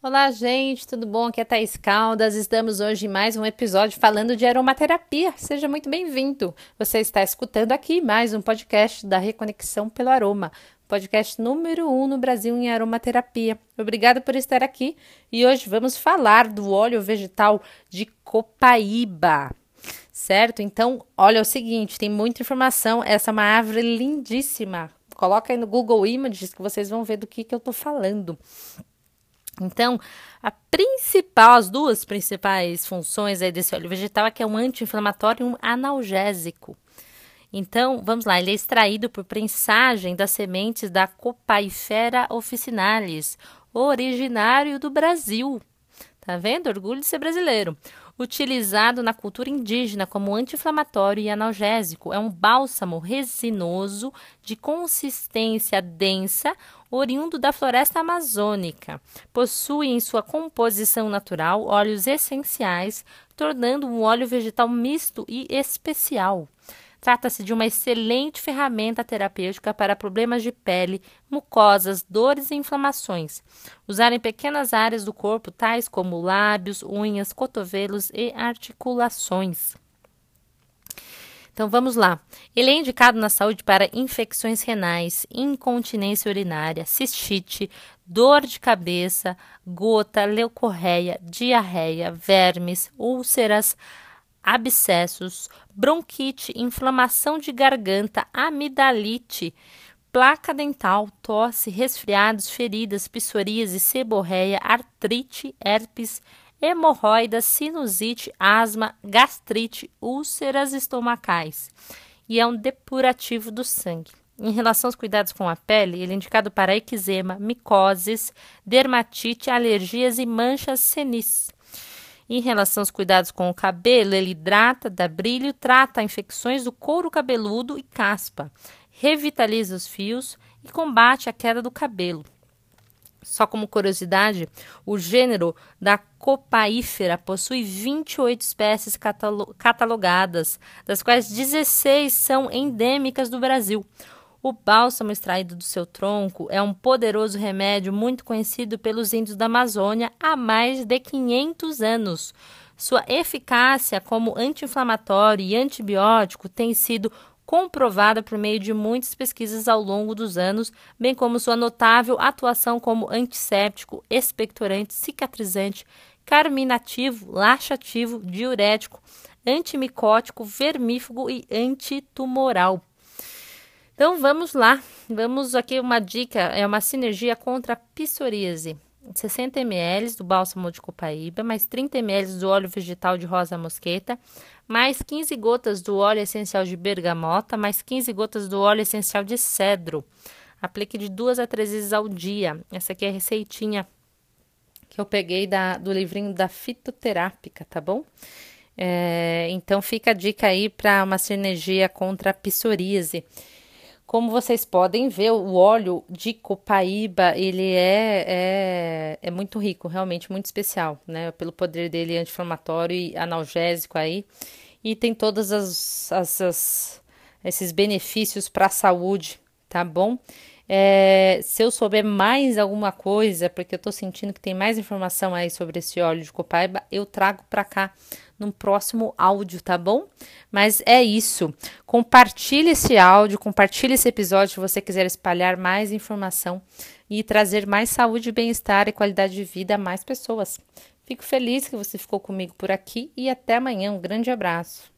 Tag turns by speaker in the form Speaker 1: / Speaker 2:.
Speaker 1: Olá, gente, tudo bom? Aqui é Thaís Caldas. Estamos hoje em mais um episódio falando de aromaterapia. Seja muito bem-vindo. Você está escutando aqui mais um podcast da Reconexão pelo Aroma, podcast número um no Brasil em aromaterapia. Obrigada por estar aqui e hoje vamos falar do óleo vegetal de copaíba. Certo? Então, olha é o seguinte, tem muita informação. Essa é uma árvore lindíssima. Coloca aí no Google Images que vocês vão ver do que, que eu estou falando. Então, a principal, as duas principais funções aí desse óleo vegetal é que é um anti-inflamatório e um analgésico. Então, vamos lá, ele é extraído por prensagem das sementes da Copaifera officinalis, originário do Brasil. Tá vendo? Orgulho de ser brasileiro. Utilizado na cultura indígena como anti-inflamatório e analgésico, é um bálsamo resinoso de consistência densa, oriundo da floresta amazônica. Possui em sua composição natural óleos essenciais, tornando um óleo vegetal misto e especial. Trata-se de uma excelente ferramenta terapêutica para problemas de pele, mucosas, dores e inflamações. Usar em pequenas áreas do corpo, tais como lábios, unhas, cotovelos e articulações. Então vamos lá. Ele é indicado na saúde para infecções renais, incontinência urinária, cistite, dor de cabeça, gota, leucorreia, diarreia, vermes, úlceras, abscessos, bronquite, inflamação de garganta, amidalite, placa dental, tosse, resfriados, feridas, psoríase, seborreia, artrite, herpes, hemorroidas, sinusite, asma, gastrite, úlceras estomacais e é um depurativo do sangue. Em relação aos cuidados com a pele, ele é indicado para eczema, micoses, dermatite, alergias e manchas senis. Em relação aos cuidados com o cabelo, ele hidrata, dá brilho, trata infecções do couro cabeludo e caspa, revitaliza os fios e combate a queda do cabelo. Só como curiosidade, o gênero da copaífera possui 28 espécies catalogadas, das quais 16 são endêmicas do Brasil. O bálsamo extraído do seu tronco é um poderoso remédio muito conhecido pelos índios da Amazônia há mais de 500 anos. Sua eficácia como anti-inflamatório e antibiótico tem sido comprovada por meio de muitas pesquisas ao longo dos anos, bem como sua notável atuação como antisséptico, expectorante, cicatrizante, carminativo, laxativo, diurético, antimicótico, vermífugo e antitumoral. Então vamos lá, vamos aqui uma dica, é uma sinergia contra a psoríase. 60 ml do bálsamo de copaíba, mais 30 ml do óleo vegetal de rosa mosqueta, mais 15 gotas do óleo essencial de bergamota, mais 15 gotas do óleo essencial de cedro. Aplique de duas a três vezes ao dia. Essa aqui é a receitinha que eu peguei da, do livrinho da fitoterápica, tá bom? É, então fica a dica aí para uma sinergia contra a psoríase. Como vocês podem ver, o óleo de copaíba, ele é, é, é muito rico, realmente muito especial, né? Pelo poder dele anti-inflamatório e analgésico aí. E tem todas as, as, as esses benefícios para a saúde, tá bom? É, se eu souber mais alguma coisa, porque eu tô sentindo que tem mais informação aí sobre esse óleo de copaíba, eu trago para cá num próximo áudio, tá bom? Mas é isso. Compartilhe esse áudio, compartilhe esse episódio se você quiser espalhar mais informação e trazer mais saúde, bem-estar e qualidade de vida a mais pessoas. Fico feliz que você ficou comigo por aqui e até amanhã. Um grande abraço.